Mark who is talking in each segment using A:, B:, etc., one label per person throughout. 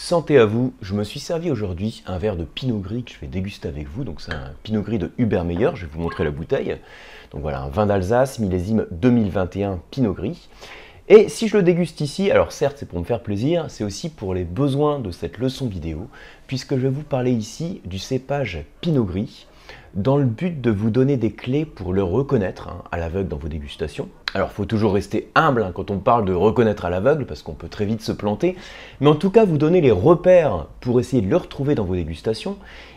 A: Santé à vous, je me suis servi aujourd'hui un verre de Pinot Gris que je vais déguster avec vous. Donc c'est un Pinot Gris de Hubert Meyer, je vais vous montrer la bouteille. Donc voilà, un vin d'Alsace, millésime 2021 Pinot Gris. Et si je le déguste ici, alors certes c'est pour me faire plaisir, c'est aussi pour les besoins de cette leçon vidéo, puisque je vais vous parler ici du cépage Pinot Gris, dans le but de vous donner des clés pour le reconnaître hein, à l'aveugle dans vos dégustations. Alors il faut toujours rester humble hein, quand on parle de reconnaître à l'aveugle, parce qu'on peut très vite se planter, mais en tout cas vous donner les repères pour essayer de le retrouver dans vos dégustations,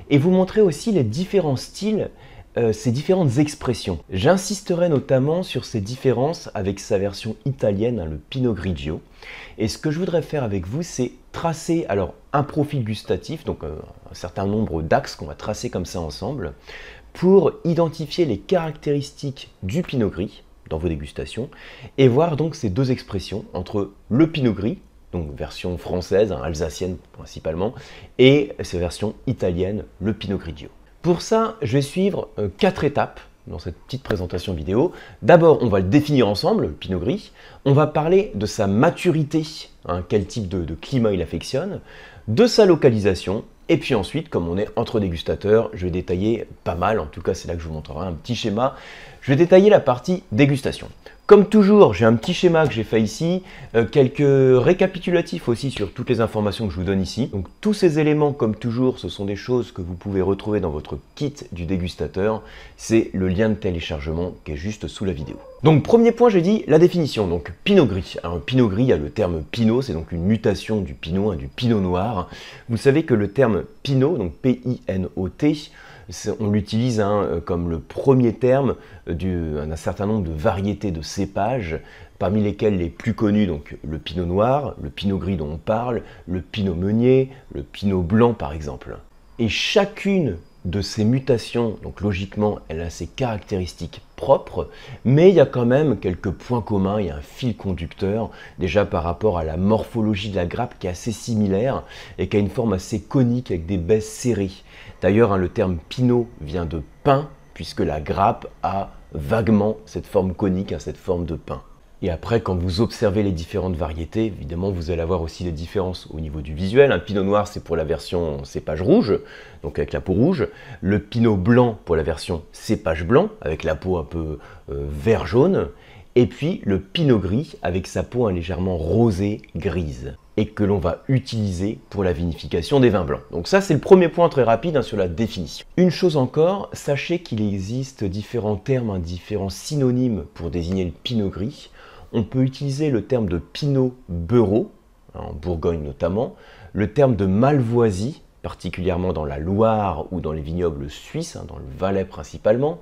A: et vous montrer aussi les différents styles euh, ces différentes expressions. J'insisterai notamment sur ces différences avec sa version italienne, hein, le Pinot Grigio. Et ce que je voudrais faire avec vous, c'est tracer alors un profil gustatif, donc euh, un certain nombre d'axes qu'on va tracer comme ça ensemble, pour identifier les caractéristiques du Pinot Gris dans vos dégustations, et voir donc ces deux expressions entre le Pinot Gris, donc version française, hein, alsacienne principalement, et ces versions italiennes, le Pinot Grigio. Pour ça, je vais suivre euh, quatre étapes dans cette petite présentation vidéo. D'abord, on va le définir ensemble, le Pinot Gris. On va parler de sa maturité, hein, quel type de, climat il affectionne, de sa localisation, et puis ensuite, comme on est entre dégustateurs, je vais détailler pas mal, en tout cas c'est là que je vous montrerai un petit schéma. Je vais détailler la partie dégustation. Comme toujours, j'ai un petit schéma que j'ai fait ici, euh, quelques récapitulatifs aussi sur toutes les informations que je vous donne ici. Donc tous ces éléments, comme toujours, ce sont des choses que vous pouvez retrouver dans votre kit du dégustateur. C'est le lien de téléchargement qui est juste sous la vidéo. Donc premier point, j'ai dit la définition. Donc Pinot Gris. Alors Pinot Gris, il y a le terme Pinot, c'est donc une mutation du Pinot, hein, du Pinot Noir. Vous savez que le terme Pinot, donc P-I-N-O-T, on l'utilise hein, euh, comme le premier terme d'un certain nombre de variétés de cépages, parmi lesquelles les plus connus, donc le pinot noir, le pinot gris dont on parle, le pinot meunier, le pinot blanc par exemple. Et chacune de ces mutations, donc logiquement, elle a ses caractéristiques propres, mais il y a quand même quelques points communs, il y a un fil conducteur, déjà par rapport à la morphologie de la grappe qui est assez similaire et qui a une forme assez conique avec des baies serrées. D'ailleurs, hein, le terme pinot vient de pain, puisque la grappe a vaguement cette forme conique, hein, cette forme de pain. Et après, quand vous observez les différentes variétés, évidemment, vous allez avoir aussi des différences au niveau du visuel. Un pinot noir, c'est pour la version cépage rouge, donc avec la peau rouge. Le pinot blanc pour la version cépage blanc, avec la peau un peu euh, vert-jaune. Et puis le pinot gris, avec sa peau légèrement rosée, grise et que l'on va utiliser pour la vinification des vins blancs. Donc ça c'est le premier point très rapide hein, sur la définition. Une chose encore, sachez qu'il existe différents termes, hein, différents synonymes pour désigner le pinot gris. On peut utiliser le terme de pinot beurreau, hein, en Bourgogne notamment, le terme de malvoisie, particulièrement dans la Loire ou dans les vignobles suisses, dans le Valais principalement.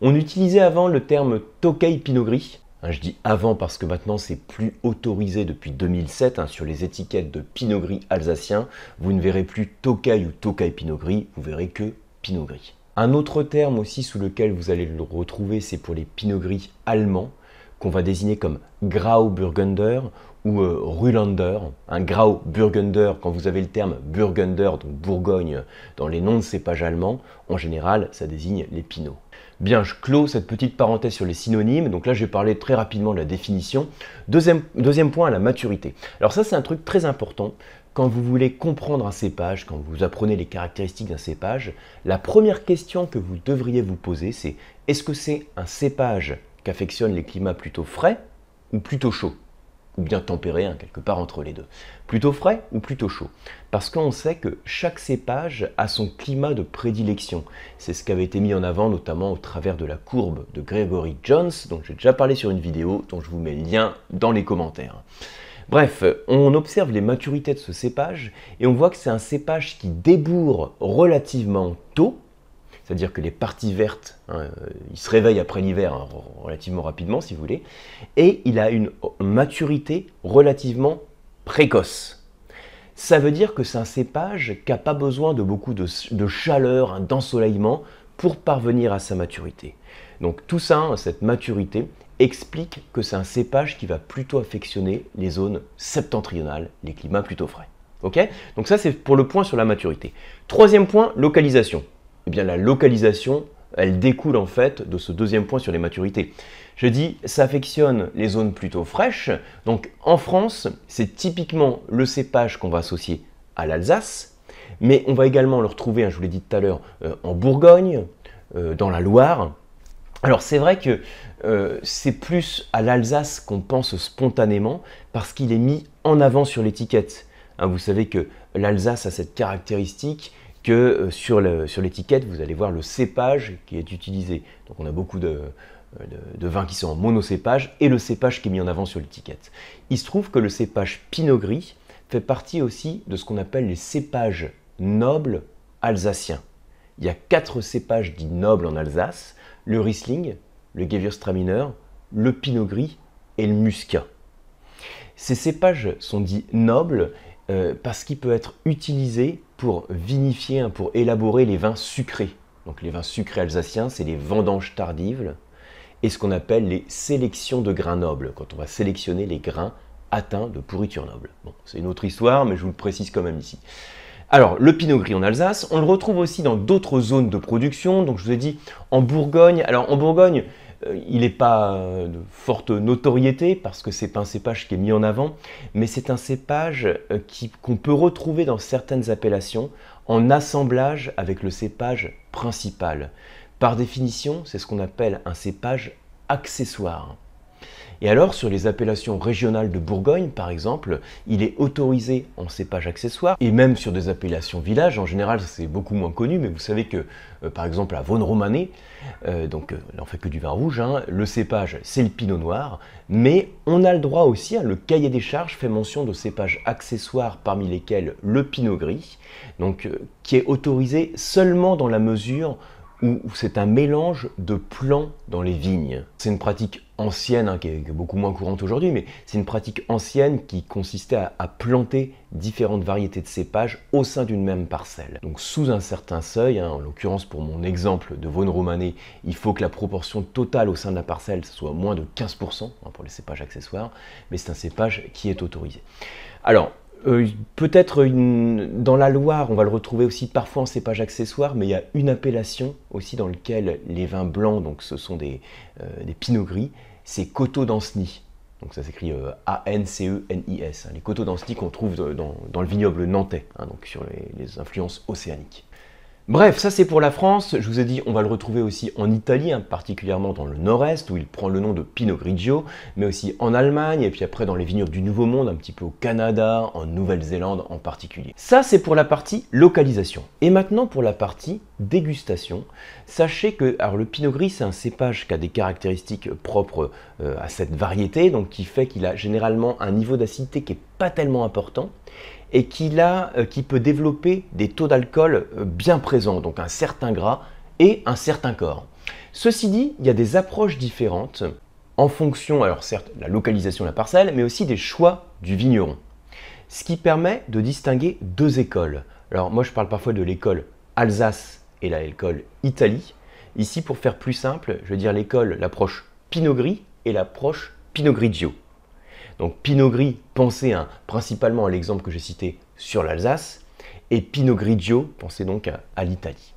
A: On utilisait avant le terme Tokay Pinot Gris, Hein, je dis avant parce que maintenant c'est plus autorisé depuis 2007 hein, sur les étiquettes de Pinot Gris alsacien. Vous ne verrez plus Tokai ou Tokai Pinot Gris, vous verrez que Pinot Gris. Un autre terme aussi sous lequel vous allez le retrouver, c'est pour les Pinot Gris allemands, qu'on va désigner comme Grauburgunder ou euh. Un Grauburgunder, quand vous avez le terme Burgunder, donc Bourgogne, dans les noms de cépages allemands, en général, ça désigne les Pinots. Bien, je clôt cette petite parenthèse sur les synonymes. Donc là, je vais parler très rapidement de la définition. Deuxième, deuxième point, la maturité. Alors ça, c'est un truc très important. Quand vous voulez comprendre un cépage, quand vous apprenez les caractéristiques d'un cépage, la première question que vous devriez vous poser, c'est est-ce que c'est un cépage qu'affectionnent les climats plutôt frais ou plutôt chauds ou bien tempéré, hein, quelque part entre les deux. Plutôt frais ou plutôt chaud Parce qu'on sait que chaque cépage a son climat de prédilection. C'est ce qui avait été mis en avant notamment au travers de la courbe de Gregory Jones, dont j'ai déjà parlé sur une vidéo, dont je vous mets le lien dans les commentaires. Bref, on observe les maturités de ce cépage et on voit que c'est un cépage qui débourre relativement tôt, c'est-à-dire que les parties vertes, hein, il se réveille après l'hiver hein, relativement rapidement si vous voulez, et il a une maturité relativement précoce. Ça veut dire que c'est un cépage qui n'a pas besoin de beaucoup de, chaleur, hein, d'ensoleillement pour parvenir à sa maturité. Donc tout ça, cette maturité, explique que c'est un cépage qui va plutôt affectionner les zones septentrionales, les climats plutôt frais. Donc ça c'est pour le point sur la maturité. Troisième point, localisation eh la localisation, elle découle en fait de ce deuxième point sur les maturités. Je dis, ça affectionne les zones plutôt fraîches. Donc en France, c'est typiquement le cépage qu'on va associer à l'Alsace, mais on va également le retrouver, hein, je vous l'ai dit tout à l'heure, euh, en Bourgogne, euh, dans la Loire. Alors c'est vrai que euh, c'est plus à l'Alsace qu'on pense spontanément parce qu'il est mis en avant sur l'étiquette. Hein, vous savez que l'Alsace a cette caractéristique que sur l'étiquette, vous allez voir le cépage qui est utilisé. Donc on a beaucoup de, de, vins qui sont en monocépage et le cépage qui est mis en avant sur l'étiquette. Il se trouve que le cépage Pinot Gris fait partie aussi de ce qu'on appelle les cépages nobles alsaciens. Il y a quatre cépages dits nobles en Alsace, le Riesling, le Gewürztraminer, le Pinot Gris et le Muscat. Ces cépages sont dits nobles euh, parce qu'ils peuvent être utilisés pour vinifier, hein, pour élaborer les vins sucrés. Donc les vins sucrés alsaciens, c'est les vendanges tardives et ce qu'on appelle les sélections de grains nobles, quand on va sélectionner les grains atteints de pourriture noble. Bon, c'est une autre histoire, mais je vous le précise quand même ici. Alors, le Pinot Gris en Alsace, on le retrouve aussi dans d'autres zones de production. Donc, je vous ai dit en Bourgogne. Alors, en Bourgogne, il n'est pas euh, de forte notoriété parce que c'est pas un cépage qui est mis en avant, mais c'est un cépage euh, qu'on peut retrouver dans certaines appellations en assemblage avec le cépage principal. Par définition, c'est ce qu'on appelle un cépage accessoire. Et alors, sur les appellations régionales de Bourgogne, par exemple, il est autorisé en cépage accessoire, et même sur des appellations villages, en général, c'est beaucoup moins connu, mais vous savez que, euh, par exemple, à Vaune-Romanée, euh, donc euh, on fait que du vin rouge, hein, le cépage, c'est le pinot noir, mais on a le droit aussi, hein, le cahier des charges fait mention de cépages accessoires, parmi lesquels le pinot gris, donc qui est autorisé seulement dans la mesure où c'est un mélange de plants dans les vignes. C'est une pratique ancienne, hein, qui, est, beaucoup moins courante aujourd'hui, mais c'est une pratique ancienne qui consistait à, planter différentes variétés de cépages au sein d'une même parcelle. Donc sous un certain seuil, hein, en l'occurrence pour mon exemple de Vaune romanée, il faut que la proportion totale au sein de la parcelle soit moins de 15% hein, pour les cépages accessoires, mais c'est un cépage qui est autorisé. Alors, euh, peut-être dans la Loire, on va le retrouver aussi parfois en cépage accessoire, mais il y a une appellation aussi dans laquelle les vins blancs, donc ce sont des, euh, pinots gris, c'est Coteau d'Anceny. Donc ça s'écrit euh, A-N-C-E-N-I-S, hein, les coteaux d'Anceny qu'on trouve dans, le vignoble nantais, hein, donc sur les influences océaniques. Bref, ça c'est pour la France. Je vous ai dit, on va le retrouver aussi en Italie, hein, particulièrement dans le nord-est, où il prend le nom de Pinot Grigio, mais aussi en Allemagne, et puis après dans les vignobles du Nouveau Monde, un petit peu au Canada, en Nouvelle-Zélande en particulier. Ça c'est pour la partie localisation. Et maintenant pour la partie dégustation. Sachez que alors le Pinot Gris, c'est un cépage qui a des caractéristiques propres euh, à cette variété, donc qui fait qu'il a généralement un niveau d'acidité qui n'est pas tellement important et euh, qui peut développer des taux d'alcool euh, bien présents, donc un certain gras et un certain corps. Ceci dit, il y a des approches différentes en fonction, alors certes, la localisation de la parcelle, mais aussi des choix du vigneron. Ce qui permet de distinguer deux écoles. Alors moi je parle parfois de l'école Alsace et l'école Italie. Ici, pour faire plus simple, je vais dire l'école, l'approche Pinot Gris et l'approche Pinot Grigio. Donc Pinot Gris, pensez principalement à l'exemple que j'ai cité sur l'Alsace, et Pinot Grigio, pensez donc à, l'Italie.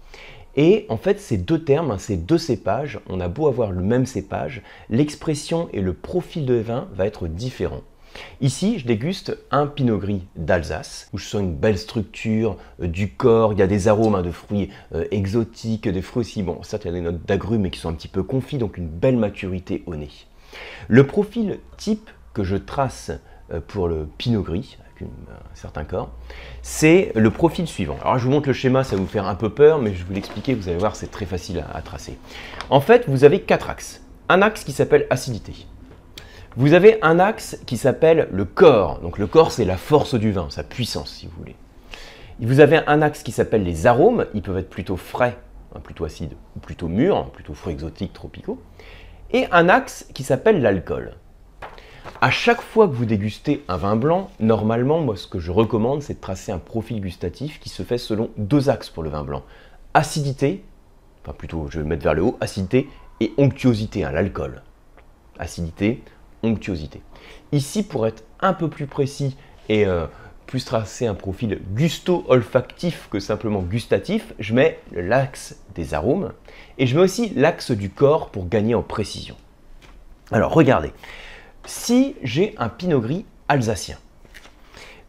A: Et en fait, ces deux termes, hein, ces deux cépages, on a beau avoir le même cépage, l'expression et le profil de vin va être différent. Ici, je déguste un pinot gris d'Alsace, où je sens une belle structure, euh, du corps, il y a des arômes hein, de fruits euh, exotiques, des fruits aussi, bon, certes il y a des notes d'agrumes, mais qui sont un petit peu confits, donc une belle maturité au nez. Le profil type je trace euh, pour le pinot gris, avec un certain corps, c'est le profil suivant. Alors je vous montre le schéma, ça va vous faire un peu peur, mais je vais vous l'expliquer, vous allez voir, c'est très facile à, tracer. En fait, vous avez quatre axes. Un axe qui s'appelle acidité. Vous avez un axe qui s'appelle le corps. Donc le corps, c'est la force du vin, sa puissance, si vous voulez. Vous avez un axe qui s'appelle les arômes. Ils peuvent être plutôt frais, hein, plutôt acides, ou plutôt mûrs, plutôt fruits exotiques, tropicaux. Et un axe qui s'appelle l'alcool. À chaque fois que vous dégustez un vin blanc, normalement, moi, ce que je recommande, c'est de tracer un profil gustatif qui se fait selon deux axes pour le vin blanc. Acidité, enfin plutôt, je vais le mettre vers le haut, acidité et onctuosité, hein, l'alcool. Acidité, onctuosité. Ici, pour être un peu plus précis et euh, plus tracer un profil gusto-olfactif que simplement gustatif, je mets l'axe des arômes et je mets aussi l'axe du corps pour gagner en précision. Alors regardez, si j'ai un pinot gris alsacien,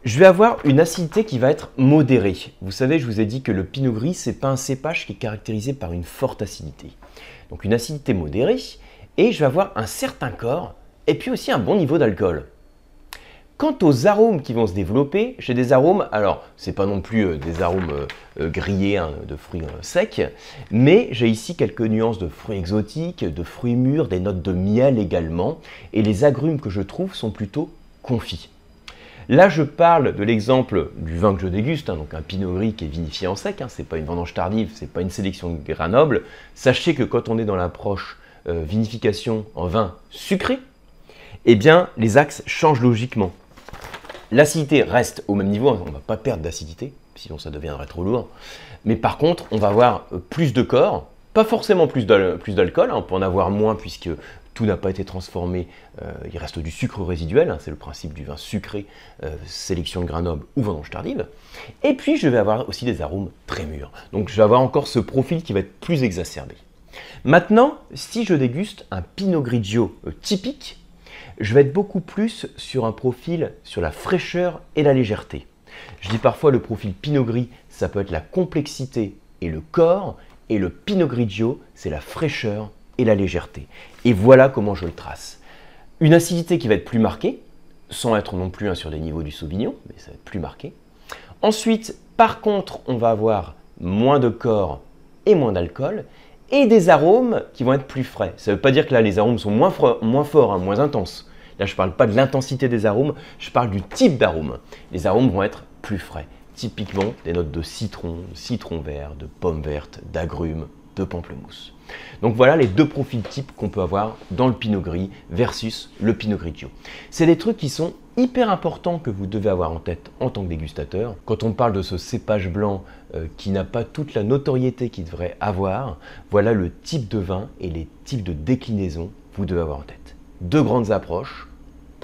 A: Je vais avoir une acidité qui va être modérée. Vous savez, je vous ai dit que le pinot gris, c'est pas un cépage qui est caractérisé par une forte acidité. Donc une acidité modérée, et je vais avoir un certain corps, et puis aussi un bon niveau d'alcool. Quant aux arômes qui vont se développer, j'ai des arômes, alors c'est pas non plus euh, des arômes euh, euh, grillés hein, de fruits secs, mais j'ai ici quelques nuances de fruits exotiques, de fruits mûrs, des notes de miel également, et les agrumes que je trouve sont plutôt confits. Là, je parle de l'exemple du vin que je déguste, hein, donc un pinot gris qui est vinifié en sec, hein, c'est pas une vendange tardive, c'est pas une sélection de Grenoble. Sachez que quand on est dans l'approche vinification en vin sucré, eh bien les axes changent logiquement. L'acidité reste au même niveau, on ne va pas perdre d'acidité, sinon ça deviendrait trop lourd. Mais par contre, on va avoir euh, plus de corps, pas forcément plus d'alcool, hein, on peut en avoir moins puisque tout n'a pas été transformé, euh, il reste du sucre résiduel, hein, c'est le principe du vin sucré, euh, sélection de Grenoble ou vendange tardive. Et puis je vais avoir aussi des arômes très mûrs. Donc je vais avoir encore ce profil qui va être plus exacerbé. Maintenant, si je déguste un Pinot Grigio typique, je vais être beaucoup plus sur un profil sur la fraîcheur et la légèreté. Je dis parfois le profil Pinot Gris, ça peut être la complexité et le corps, et le Pinot Grigio, c'est la fraîcheur et la légèreté. Et voilà comment je le trace. Une acidité qui va être plus marquée, sans être non plus sur des niveaux du Sauvignon, mais ça va être plus marqué. Ensuite, par contre, on va avoir moins de corps et moins d'alcool, et des arômes qui vont être plus frais. Ça ne veut pas dire que là, les arômes sont moins, moins forts, hein, moins intenses. Là, je ne parle pas de l'intensité des arômes, je parle du type d'arôme. Les arômes vont être plus frais. Typiquement, des notes de citron, citron vert, de pomme verte, d'agrumes, de pamplemousse. Donc voilà les deux profils types qu'on peut avoir dans le pinot gris versus le pinot grigio. C'est des trucs qui sont hyper importants que vous devez avoir en tête en tant que dégustateur. Quand on parle de ce cépage blanc euh, qui n'a pas toute la notoriété qu'il devrait avoir, voilà le type de vin et les types de déclinaisons que vous devez avoir en tête. Deux grandes approches,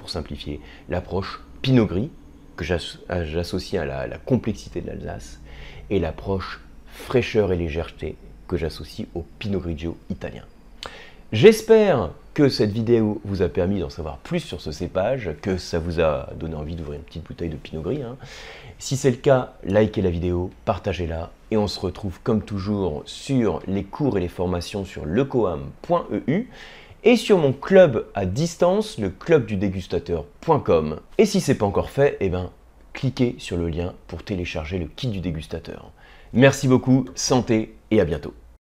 A: simplifier, l'approche pinot gris, que j'associe à la, la complexité de l'Alsace, et l'approche fraîcheur et légèreté que j'associe au Pinot Grigio italien. J'espère que cette vidéo vous a permis d'en savoir plus sur ce cépage, que ça vous a donné envie d'ouvrir une petite bouteille de Pinot Gris. Hein. Si c'est le cas, likez la vidéo, partagez-la et on se retrouve comme toujours sur les cours et les formations sur lecoam.eu et sur mon club à distance, le clubdudégustateur.com. Et si ce n'est pas encore fait, eh ben, cliquez sur le lien pour télécharger le kit du dégustateur. Merci beaucoup, santé et à bientôt.